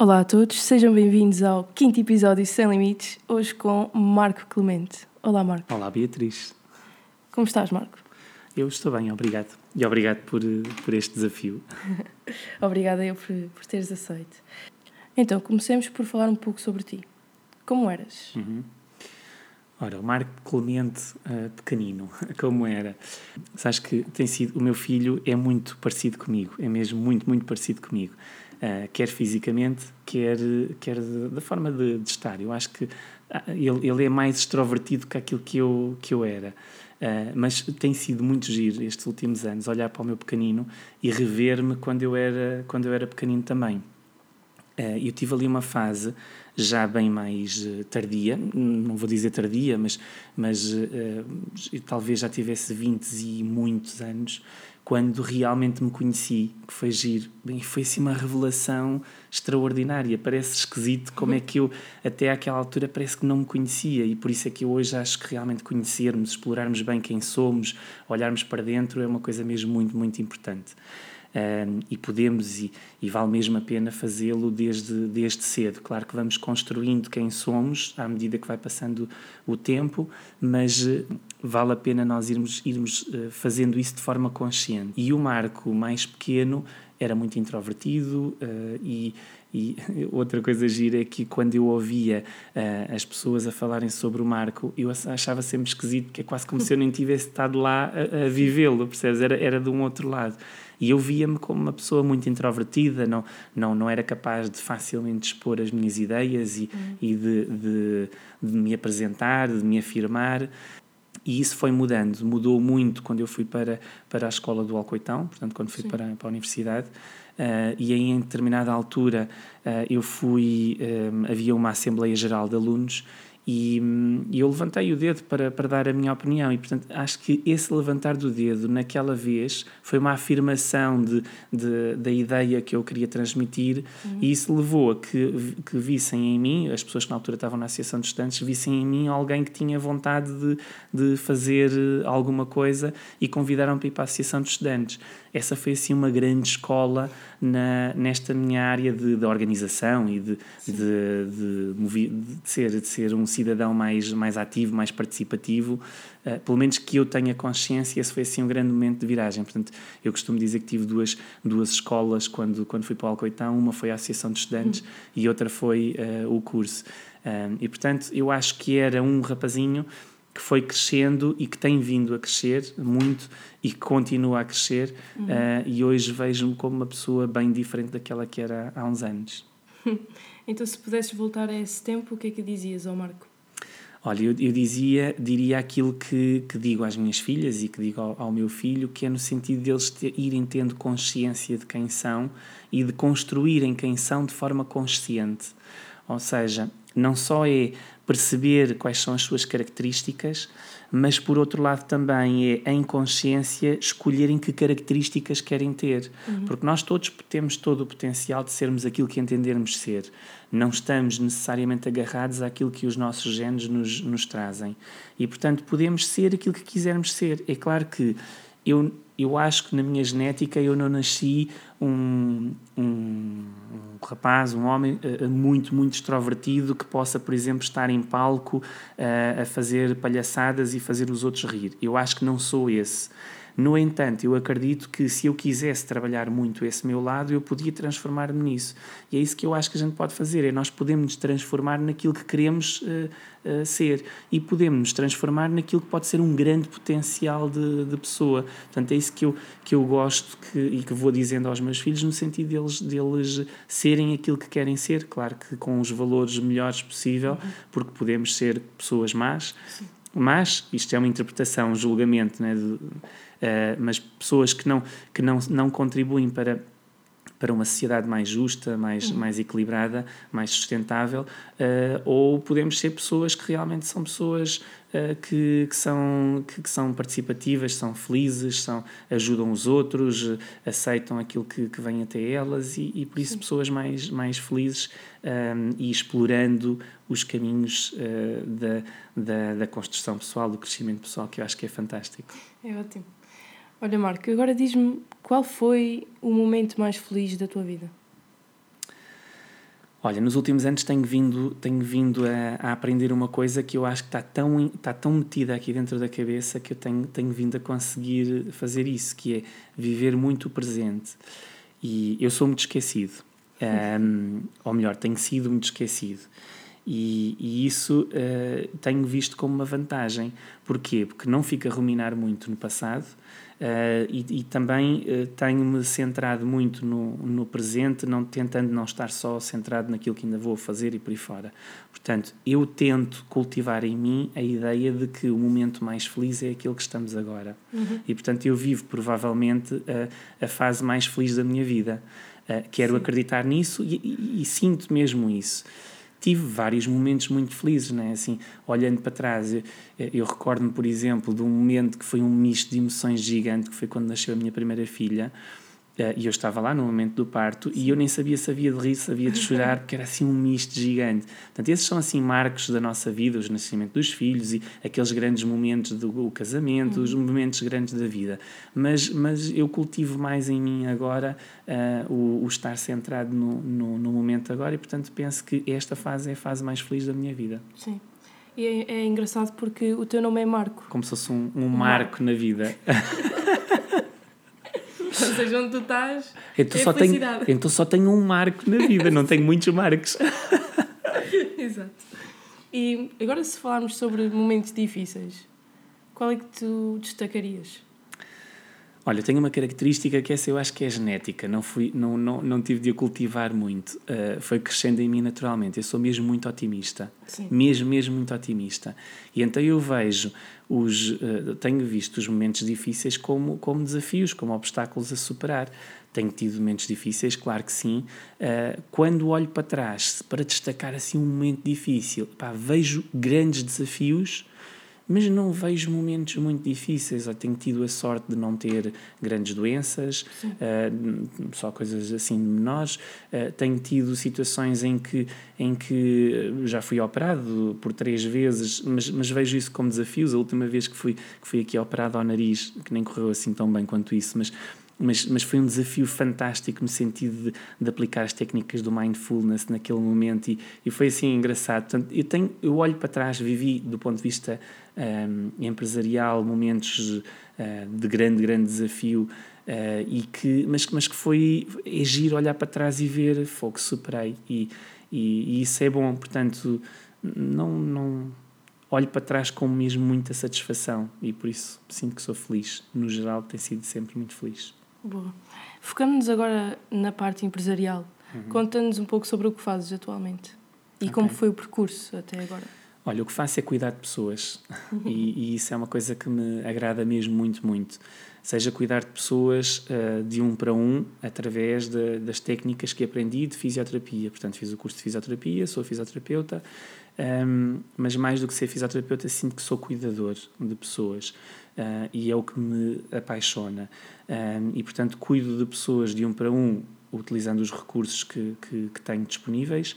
Olá a todos, sejam bem-vindos ao quinto episódio Sem Limites, hoje com Marco Clemente. Olá, Marco. Olá, Beatriz. Como estás, Marco? Eu estou bem, obrigado. E obrigado por, por este desafio. Obrigada eu por, por teres aceito. Então, comecemos por falar um pouco sobre ti. Como eras? Uhum. Ora, o Marco Clemente uh, pequenino, como era? Sabes que tem sido, o meu filho é muito parecido comigo, é mesmo muito, muito parecido comigo. Uh, quer fisicamente, quer, quer da forma de, de, estar. Eu acho que uh, ele, ele é mais extrovertido que aquilo que eu, que eu era. Uh, mas tem sido muito giro estes últimos anos olhar para o meu pequenino e rever-me quando eu era quando eu era pequenino também. eu tive ali uma fase já bem mais tardia, não vou dizer tardia, mas, mas talvez já tivesse 20 e muitos anos, quando realmente me conheci, que foi giro. Bem, foi assim uma revelação extraordinária. Parece esquisito como é que eu, até àquela altura, parece que não me conhecia. E por isso é que eu hoje acho que realmente conhecermos, explorarmos bem quem somos, olharmos para dentro, é uma coisa mesmo muito, muito importante um, e podemos e, e, vale mesmo a pena fazê-lo desde, desde cedo. Claro que vamos construindo quem somos à medida que vai passando o tempo, mas vale a pena nós irmos, irmos uh, fazendo isso de forma consciente. E o Marco, mais pequeno, era muito introvertido uh, e, e outra coisa gira é que quando eu ouvia uh, as pessoas a falarem sobre o Marco, eu achava sempre esquisito, porque é quase como se eu nem tivesse estado lá a, a vivê-lo, percebes? Era, era de um outro lado. E eu via-me como uma pessoa muito introvertida, não, não, não era capaz de facilmente expor as minhas ideias e, uhum. e de, de, de me apresentar, de me afirmar. E isso foi mudando, mudou muito quando eu fui para, para a escola do Alcoitão, portanto, quando fui para, para a universidade. Uh, e aí, em determinada altura, uh, eu fui. Um, eh, havia uma Assembleia Geral de Alunos e, e, eu levantei o dedo para, para dar a minha opinião, e portanto acho que esse levantar do dedo naquela vez foi uma afirmação de, de da ideia que eu queria transmitir, uhum. e isso levou a que, que vissem em mim, as pessoas que na altura estavam na Associação de Estudantes, vissem em mim alguém que tinha vontade de, de fazer alguma coisa e convidaram para ir para a Associação de Estudantes. Essa foi assim uma grande escola na, nesta minha área de, de organização e de, de, de, ser, de ser um cidadão mais, mais ativo, mais participativo, uh, pelo menos que eu tenha consciência, esse foi assim um grande momento de viragem. Portanto, eu costumo dizer que tive duas, duas escolas quando, quando fui para o Alcoitão, uma foi a Associação de Estudantes uhum. e outra foi uh, o curso. Um, e portanto, eu acho que era um rapazinho que foi crescendo e que tem vindo a crescer muito e que continua a crescer uhum. uh, e hoje vejo-me como uma pessoa bem diferente daquela que era há uns anos. então se pudesses voltar a esse tempo, o que é que dizias ao Marco? Olha, eu, eu dizia, diria aquilo que, que digo às minhas filhas e que digo ao, ao meu filho, que é no sentido deles irem tendo consciência de quem são e de construírem quem são de forma consciente. Ou seja, não só é perceber quais são as suas características, mas por outro lado também é em consciência escolherem que características querem ter, uhum. porque nós todos temos todo o potencial de sermos aquilo que entendermos ser. Não estamos necessariamente agarrados àquilo que os nossos genes nos, nos trazem. E, portanto, podemos ser aquilo que quisermos ser. É claro que eu, eu acho que na minha genética eu não nasci um, um, rapaz, um homem uh, muito, muito extrovertido que possa, por exemplo, estar em palco uh, a fazer palhaçadas e fazer os outros rir. Eu acho que não sou esse. No entanto, eu acredito que se eu quisesse trabalhar muito esse meu lado, eu podia transformar-me nisso. E é isso que eu acho que a gente pode fazer, é nós podemos nos transformar naquilo que queremos uh, uh, ser e podemos nos transformar naquilo que pode ser um grande potencial de, de pessoa. Portanto, é isso que eu, que eu gosto que, e que vou dizendo aos meus filhos, no sentido deles, deles serem aquilo que querem ser, claro que com os valores melhores possível, uhum. porque podemos ser pessoas más, Sim. mas isto é uma interpretação, um julgamento, né, de, uh, mas pessoas que não, que não, não contribuem para para uma sociedade mais justa, mais, mais equilibrada, mais sustentável, uh, ou podemos ser pessoas que realmente são pessoas uh, que, que, são, que, que, são participativas, são felizes, são, ajudam os outros, aceitam aquilo que, que vem até elas e, e por isso Sim. pessoas mais, mais felizes um, e explorando os caminhos uh, da, da, da construção pessoal, do crescimento pessoal, que eu acho que é fantástico. É ótimo. Olha, Marco, agora diz-me qual foi o momento mais feliz da tua vida? Olha, nos últimos anos tenho vindo, tenho vindo a, a, aprender uma coisa que eu acho que está tão, está tão metida aqui dentro da cabeça que eu tenho, tenho vindo a conseguir fazer isso, que é viver muito o presente. E eu sou muito esquecido. Um, ou melhor, tenho sido muito esquecido. E, e isso uh, tenho visto como uma vantagem. Porquê? Porque não fico a ruminar muito no passado uh, e, e, também uh, tenho-me centrado muito no, no presente, não, tentando não estar só centrado naquilo que ainda vou fazer e por aí fora. Portanto, eu tento cultivar em mim a ideia de que o momento mais feliz é aquele que estamos agora. Uhum. E, portanto, eu vivo provavelmente a, a fase mais feliz da minha vida. quero Sim. acreditar nisso e, e, e sinto mesmo isso tive vários momentos muito felizes, né? assim, olhando para trás, eu, eu recordo-me, por exemplo, de um momento que foi um misto de emoções gigante, que foi quando nasceu a minha primeira filha, e eu estava lá no momento do parto e eu nem sabia se havia de rir, se havia de chorar, porque era assim um misto gigante. Portanto, esses são assim marcos da nossa vida, os nascimentos dos filhos e aqueles grandes momentos do casamento, uhum. os momentos grandes da vida. Mas, mas eu cultivo mais em mim agora uh, o, o, estar centrado no, no, no, momento agora e, portanto, penso que esta fase é a fase mais feliz da minha vida. Sim. E é, é engraçado porque o teu nome é Marco. Como se fosse um, um marco na vida. Ou seja, onde tu estás. Então, é só tenho, então só tenho um marco na vida, não tenho muitos marcos. Exato. E agora, se falarmos sobre momentos difíceis, qual é que tu destacarias? Olha, tenho uma característica que essa eu acho que é genética, não, fui, não, não, não tive de a cultivar muito, uh, foi crescendo em mim naturalmente. Eu sou mesmo muito otimista, Sim. mesmo, mesmo muito otimista. E então eu vejo os, uh, tenho visto os momentos difíceis como, como desafios, como obstáculos a superar. Tenho tido momentos difíceis, claro que sim. Uh, quando olho para trás, para destacar assim um momento difícil, pá, vejo grandes desafios mas não vejo momentos muito difíceis. Eu tenho tido a sorte de não ter grandes doenças, uh, só coisas assim menores. Uh, tenho tido situações em que, em que já fui operado por três vezes, mas, mas vejo isso como desafios. A última vez que fui, que fui aqui operado ao nariz, que nem correu assim tão bem quanto isso, mas mas, mas foi um desafio fantástico no sentido de, de, aplicar as técnicas do mindfulness naquele momento e, e foi assim engraçado. Portanto, eu, tenho, eu olho para trás, vivi do ponto de vista um, empresarial momentos uh, de grande, grande desafio uh, e que, mas, mas que foi é giro olhar para trás e ver, fogo, superei e, e, e isso é bom, portanto não, não olho para trás com mesmo muita satisfação e por isso sinto que sou feliz. No geral, tenho sido sempre muito feliz. Boa. Focando-nos agora na parte empresarial, uhum. conta-nos um pouco sobre o que fazes atualmente e okay. como foi o percurso até agora. Olha, o que faço é cuidar de pessoas e, e, isso é uma coisa que me agrada mesmo muito, muito. Seja cuidar de pessoas uh, de um para um através de, das técnicas que aprendi de fisioterapia. Portanto, fiz o curso de fisioterapia, sou fisioterapeuta, um, ehm, mas mais do que ser fisioterapeuta, sinto que sou cuidador de pessoas uh, e é o que me apaixona. Um, e, portanto, cuido de pessoas de um para um, utilizando os recursos que, que, que tenho disponíveis.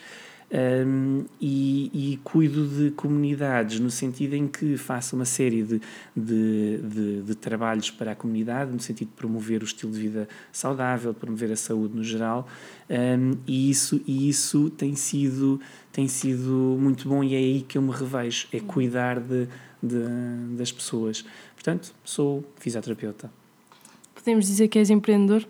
Um, e, e, cuido de comunidades no sentido em que faço uma série de, de, de, de, trabalhos para a comunidade, no sentido de promover o estilo de vida saudável, promover a saúde no geral, um, e, isso, e isso tem sido, tem sido muito bom e é aí que eu me revejo, é cuidar de, das pessoas. Portanto, sou fisioterapeuta. Podemos dizer que és empreendedor?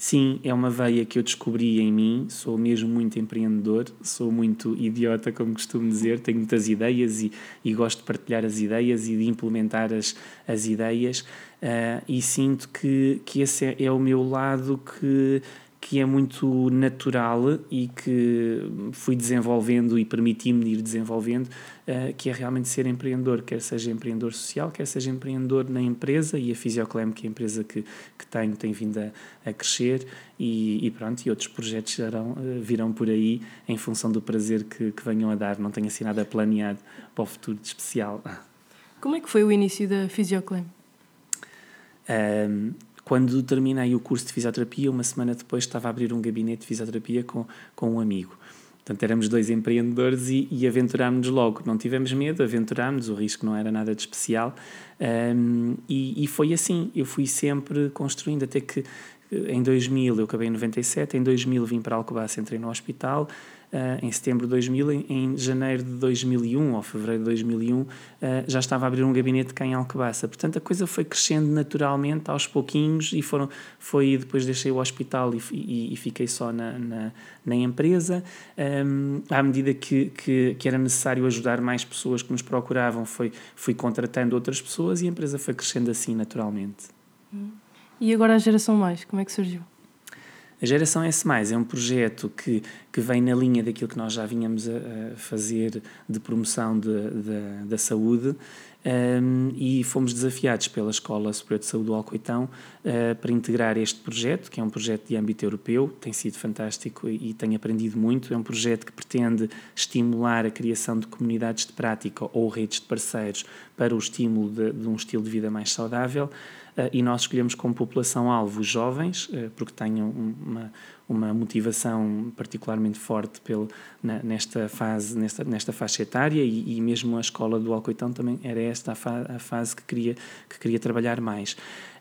Sim, é uma veia que eu descobri em mim. Sou mesmo muito empreendedor, sou muito idiota, como costumo dizer. Tenho muitas ideias e, e gosto de partilhar as ideias e de implementar as, as ideias. Uh, e sinto que, que esse é, é o meu lado que que é muito natural e que fui desenvolvendo e permiti-me ir desenvolvendo, uh, que é realmente ser empreendedor, quer seja empreendedor social, quer seja empreendedor na empresa, e a Fisioclem, que é a empresa que, que tenho, tem vindo a, a crescer, e, e, pronto, e outros projetos virão, uh, virão por aí em função do prazer que, que venham a dar, não tenho assim nada planeado para o futuro de especial. Como é que foi o início da Fisioclem? Um, quando terminei o curso de fisioterapia, uma semana depois estava a abrir um gabinete de fisioterapia com, com um amigo. Portanto, éramos dois empreendedores e, e aventurámos-nos logo. Não tivemos medo, aventurámos, o risco não era nada de especial. Um, e, e, foi assim, eu fui sempre construindo, até que em 2000 eu acabei em 97, em 2000 vim para Alcobaça, entrei no hospital, em setembro de 2000, em, janeiro de 2001 ou fevereiro de 2001, uh, eh, já estava a abrir um gabinete cá em Alcobaça. Portanto, a coisa foi crescendo naturalmente, aos pouquinhos, e foram, foi depois deixei o hospital e, e, e fiquei só na, na, na empresa. Um, à medida que, que, que, era necessário ajudar mais pessoas que nos procuravam, foi, fui contratando outras pessoas e a empresa foi crescendo assim naturalmente. E agora a geração mais, como é que surgiu? A Geração S+, é um projeto que, que vem na linha daquilo que nós já vínhamos a, a fazer de promoção de, de, da saúde um, e fomos desafiados pela Escola Superior de Saúde do Alcoitão uh, para integrar este projeto, que é um projeto de âmbito europeu, tem sido fantástico e, e tenho aprendido muito. É um projeto que pretende estimular a criação de comunidades de prática ou redes de parceiros para o estímulo de, de um estilo de vida mais saudável. Eh, e nós escolhemos como população-alvo os jovens, eh, porque tenham uma, uma motivação particularmente forte pelo, nesta, fase, nesta, nesta faixa etária e, e, mesmo a escola do Alcoitão também era esta a, fa, a fase que queria, que queria trabalhar mais.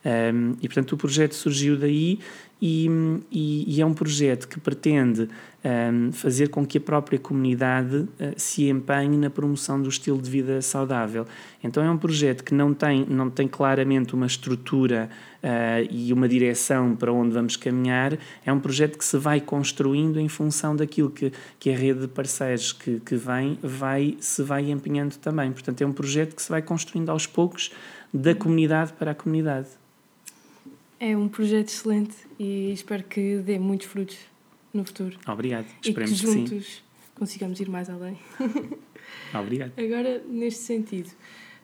Um, e, portanto, o projeto surgiu daí e, e, e é um projeto que pretende um, fazer com que a própria comunidade uh, se empenhe na promoção do estilo de vida saudável. Então, é um projeto que não tem, não tem claramente uma estrutura uh, e uma direção para onde vamos caminhar, é um projeto que se vai construindo em função daquilo que, que a rede de parceiros que, que vem vai, se vai empenhando também. Portanto, é um projeto que se vai construindo aos poucos da comunidade para a comunidade. É um projeto excelente e espero que dê muitos frutos no futuro. Obrigado. E Esperemos que juntos que sim. consigamos ir mais além. Obrigado. Agora, neste sentido,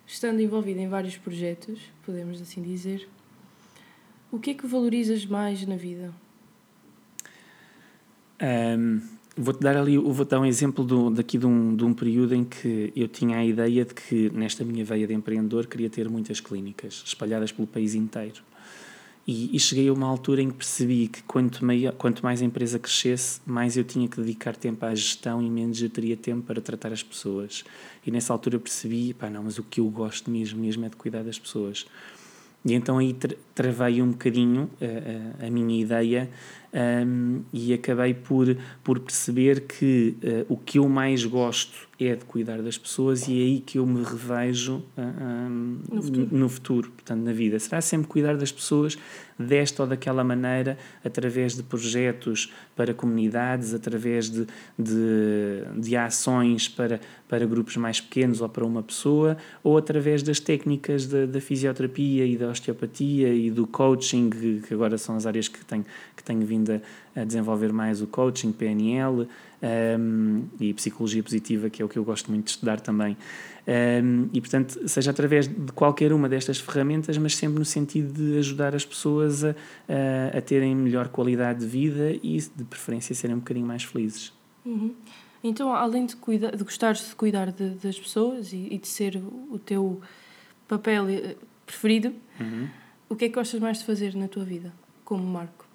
estando envolvido em vários projetos, podemos assim dizer, o que é que valorizas mais na vida? Um, vou-te dar ali, vou dar um exemplo do, daqui de um, de um período em que eu tinha a ideia de que nesta minha veia de empreendedor queria ter muitas clínicas espalhadas pelo país inteiro. E, e, cheguei a uma altura em que percebi que quanto, maior, quanto mais a empresa crescesse, mais eu tinha que dedicar tempo à gestão e menos eu teria tempo para tratar as pessoas. E nessa altura percebi, pá, não, mas o que eu gosto mesmo, mesmo é de cuidar das pessoas. E então aí tra travei um bocadinho a, a, a minha ideia um, e acabei por, por perceber que uh, o que eu mais gosto é de cuidar das pessoas e é aí que eu me revejo uh, um, no, futuro. no futuro, portanto, na vida. Será sempre cuidar das pessoas desta ou daquela maneira, através de projetos para comunidades, através de, de, de ações para, para grupos mais pequenos ou para uma pessoa, ou através das técnicas da, da fisioterapia e da osteopatia e do coaching, que agora são as áreas que tenho, que tenho vindo a, a desenvolver mais o coaching, PNL um, e psicologia positiva, que é o que eu gosto muito de estudar também. Um, e, portanto, seja através de qualquer uma destas ferramentas, mas sempre no sentido de ajudar as pessoas a, a, a terem melhor qualidade de vida e, de preferência, serem um bocadinho mais felizes. Uhum. Então, além de, cuida de gostar de cuidar de, das pessoas e, e, de ser o teu papel eh, preferido, uhum. o que é que gostas mais de fazer na tua vida, como Marco?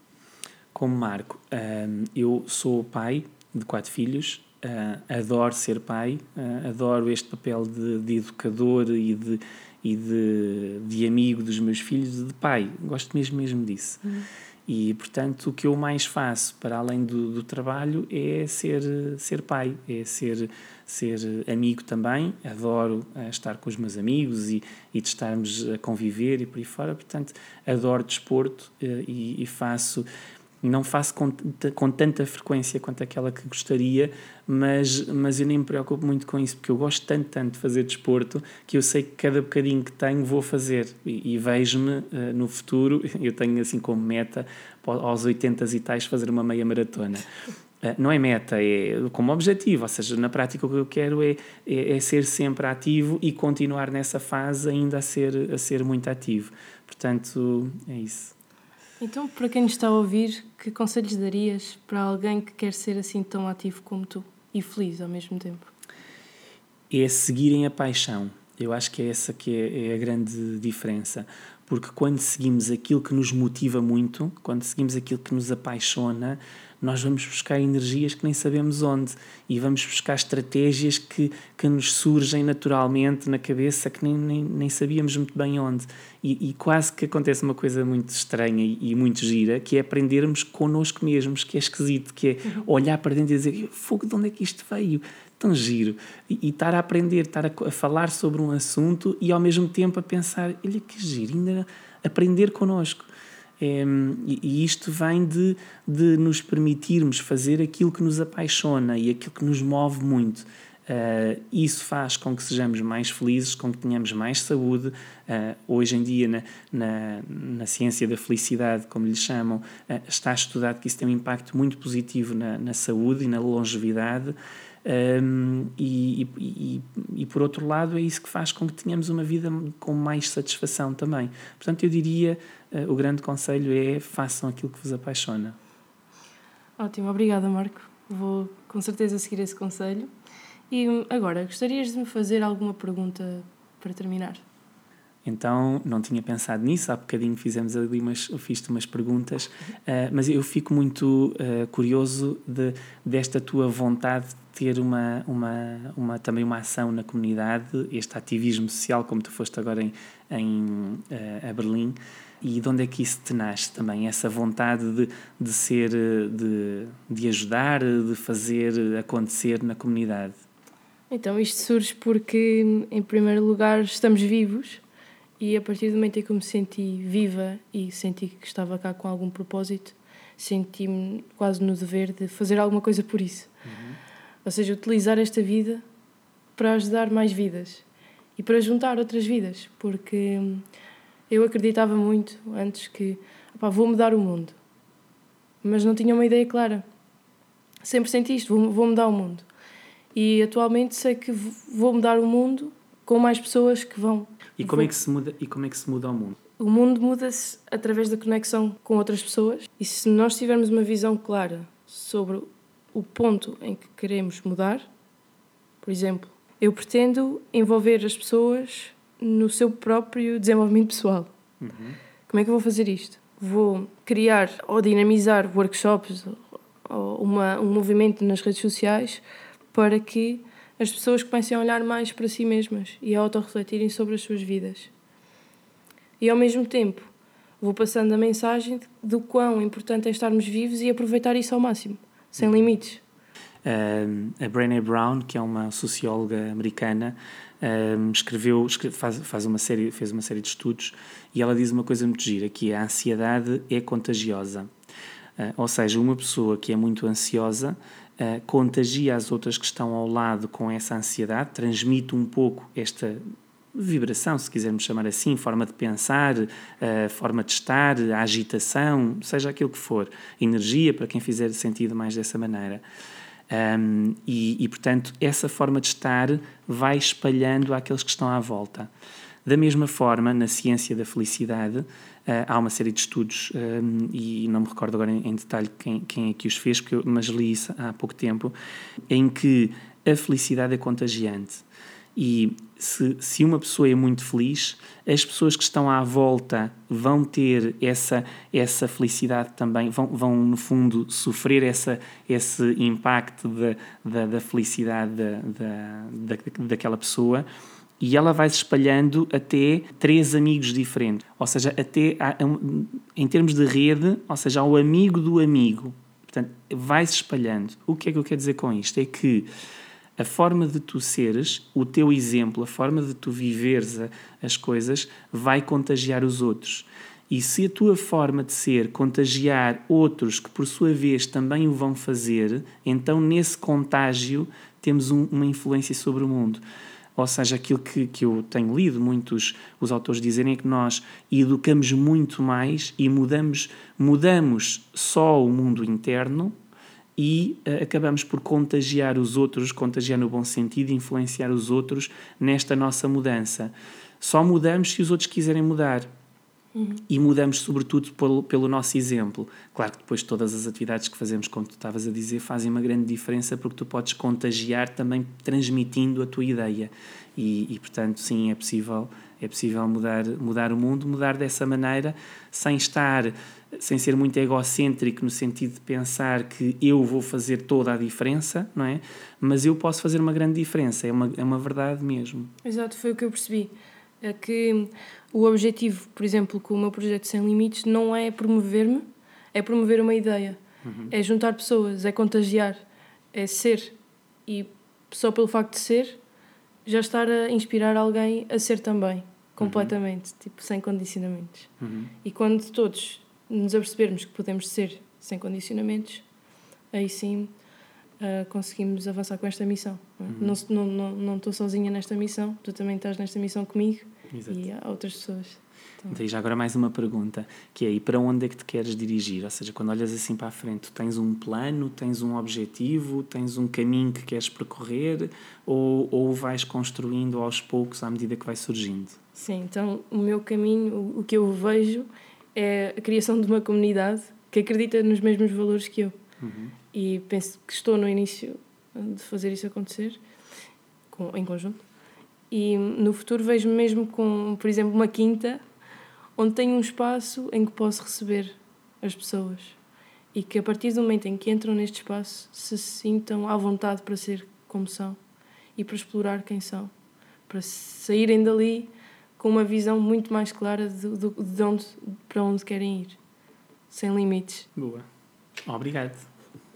Como Marco, um, eu sou pai de quatro filhos, uh, adoro ser pai, uh, adoro este papel de, de educador e de, e de, de amigo dos meus filhos, de pai, gosto mesmo, mesmo disso. Uhum. E, portanto, o que eu mais faço, para além do, do trabalho, é ser, ser pai, é ser, ser amigo também. Adoro uh, estar com os meus amigos e, e de estarmos a conviver e por aí fora. Portanto, adoro desporto uh, e, e faço não faço com, com tanta frequência quanto aquela que gostaria, mas, mas eu nem me preocupo muito com isso, porque eu gosto tanto, tanto de fazer desporto que eu sei que cada bocadinho que tenho vou fazer e, e vejo-me uh, no futuro, eu tenho assim como meta aos 80 e tais fazer uma meia maratona. Uh, não é meta, é como objetivo, ou seja, na prática o que eu quero é, é, é, ser sempre ativo e continuar nessa fase ainda a ser, a ser muito ativo. Portanto, é isso. Então, para quem nos está a ouvir, que conselhos darias para alguém que quer ser assim tão ativo como tu e feliz ao mesmo tempo? É seguirem a paixão. Eu acho que é essa que é, é a grande diferença. Porque quando seguimos aquilo que nos motiva muito, quando seguimos aquilo que nos apaixona, nós vamos buscar energias que nem sabemos onde e vamos buscar estratégias que, que nos surgem naturalmente na cabeça que nem, nem, nem sabíamos muito bem onde. E, e, quase que acontece uma coisa muito estranha e, e, muito gira, que é aprendermos connosco mesmos, que é esquisito, que é uhum. olhar para dentro e dizer fogo, de onde é que isto veio? Tão giro. E, e estar a aprender, estar a, a, falar sobre um assunto e ao mesmo tempo a pensar, olha que giro, ainda aprender connosco. É, e, e isto vem de, de nos permitirmos fazer aquilo que nos apaixona e aquilo que nos move muito. Uh, isso faz com que sejamos mais felizes, com que tenhamos mais saúde. Uh, hoje em dia, na, na, na, ciência da felicidade, como lhe chamam, uh, está estudado que isso tem um impacto muito positivo na, na saúde e na longevidade. Um, e, e, e, por outro lado, é isso que faz com que tenhamos uma vida com mais satisfação também. Portanto, eu diria: o grande conselho é façam aquilo que vos apaixona. Ótimo, obrigada, Marco. Vou com certeza seguir esse conselho. E agora, gostarias de me fazer alguma pergunta para terminar? Então, não tinha pensado nisso, há bocadinho fizemos ali umas, fiz-te umas perguntas, uh, mas eu fico muito uh, curioso de, desta tua vontade de ter uma, uma, uma, também uma ação na comunidade, este ativismo social, como tu foste agora em, em uh, a Berlim, e de onde é que isso te nasce também, essa vontade de, de ser, de, de ajudar, de fazer acontecer na comunidade? Então, isto surge porque, em primeiro lugar, estamos vivos e a partir do momento em que eu me senti viva e senti que estava cá com algum propósito, senti-me quase no dever de fazer alguma coisa por isso. Uhum. Ou seja, utilizar esta vida para ajudar mais vidas e para juntar outras vidas, porque eu acreditava muito antes que opá, vou mudar o mundo, mas não tinha uma ideia clara. Sempre senti isto, vou, vou mudar o mundo e atualmente sei que vou mudar o mundo com mais pessoas que vão. E como é que se muda, e como é que se muda o mundo? O mundo muda-se através da conexão com outras pessoas e se nós tivermos uma visão clara sobre o ponto em que queremos mudar, por exemplo, eu pretendo envolver as pessoas no seu próprio desenvolvimento pessoal. Uhum. Como é que eu vou fazer isto? Vou criar ou dinamizar workshops ou uma, um movimento nas redes sociais para que as pessoas comecem a olhar mais para si mesmas e a autorrefletirem sobre as suas vidas. E ao mesmo tempo, vou passando a mensagem do quão importante é estarmos vivos e aproveitar isso ao máximo, sem limites. A Brené Brown, que é uma socióloga americana, escreveu, faz, faz uma série, fez uma série de estudos e ela diz uma coisa muito gira, que a ansiedade é contagiosa. Uh, ou seja, uma pessoa que é muito ansiosa uh, contagia as outras que estão ao lado com essa ansiedade, transmite um pouco esta vibração, se quisermos chamar assim, forma de pensar, uh, forma de estar, agitação, seja aquilo que for, energia, para quem fizer sentido mais dessa maneira. Um, e, e, portanto, essa forma de estar vai espalhando àqueles que estão à volta. Da mesma forma, na ciência da felicidade, há uma série de estudos, um, e não me recordo agora em, em detalhe quem, quem, é que os fez, porque eu, mas li isso há pouco tempo, em que a felicidade é contagiante. E se, se uma pessoa é muito feliz, as pessoas que estão à volta vão ter essa, essa felicidade também, vão, vão no fundo sofrer essa, esse impacto da, da, da felicidade da, da, daquela pessoa e ela vai se espalhando até três amigos diferentes. Ou seja, até em termos de rede, ou seja, ao amigo do amigo. Portanto, vai se espalhando. O que é que eu quero dizer com isto? É que a forma de tu seres, o teu exemplo, a forma de tu viveres as coisas, vai contagiar os outros. E se a tua forma de ser contagiar outros que por sua vez também o vão fazer, então nesse contágio temos um, uma influência sobre o mundo. Ou seja, aquilo que, que eu tenho lido muitos os autores dizerem é que nós educamos muito mais e mudamos, mudamos só o mundo interno e uh, acabamos por contagiar os outros, contagiar no bom sentido, influenciar os outros nesta nossa mudança. Só mudamos se os outros quiserem mudar. Uhum. E mudamos, sobretudo, pelo, pelo nosso exemplo. Claro que depois todas as atividades que fazemos, como tu estavas a dizer, fazem uma grande diferença porque tu podes contagiar também transmitindo a tua ideia. E, e portanto, sim, é possível É possível mudar, mudar o mundo, mudar dessa maneira, sem estar, sem ser muito egocêntrico no sentido de pensar que eu vou fazer toda a diferença, não é? Mas eu posso fazer uma grande diferença, é uma, é uma verdade mesmo. Exato, foi o que eu percebi. É que o objetivo, por exemplo, com o meu projeto Sem Limites, não é promover-me, é promover uma ideia. Uhum. É juntar pessoas, é contagiar, é ser. E só pelo facto de ser, já estar a inspirar alguém a ser também, completamente, uhum. tipo, sem condicionamentos. Uhum. E quando todos nos apercebermos que podemos ser sem condicionamentos, aí sim uh, conseguimos avançar com esta missão. Não, é? uhum. não, não, não estou sozinha nesta missão, tu também estás nesta missão comigo Exato. e há outras pessoas. Então. então, já agora mais uma pergunta, que é, e para onde é que te queres dirigir? Ou seja, quando olhas assim para a frente, tens um plano, tens um objetivo, tens um caminho que queres percorrer ou, ou vais construindo aos poucos à medida que vai surgindo? Sim, então o meu caminho, o, o que eu vejo é a criação de uma comunidade que acredita nos mesmos valores que eu. Uhum. E penso que estou no início de fazer isso acontecer, com, em conjunto. E no futuro vejo mesmo com, por exemplo, uma quinta onde tenho um espaço em que posso receber as pessoas e que a partir do momento em que entram neste espaço se sintam à vontade para ser como são e para explorar quem são, para saírem dali com uma visão muito mais clara de, de, de onde, para onde querem ir, sem limites. Boa. Obrigado.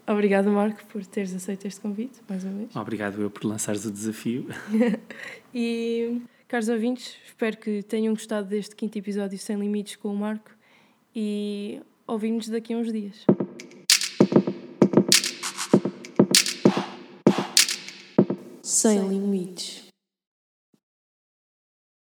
Obrigado, Marco, por teres aceito este convite, mais uma vez. Obrigado eu por lançares o desafio. e Caros ouvintes, espero que tenham gostado deste quinto episódio Sem Limites com o Marco e ouvimos daqui a uns dias. Sem Limites.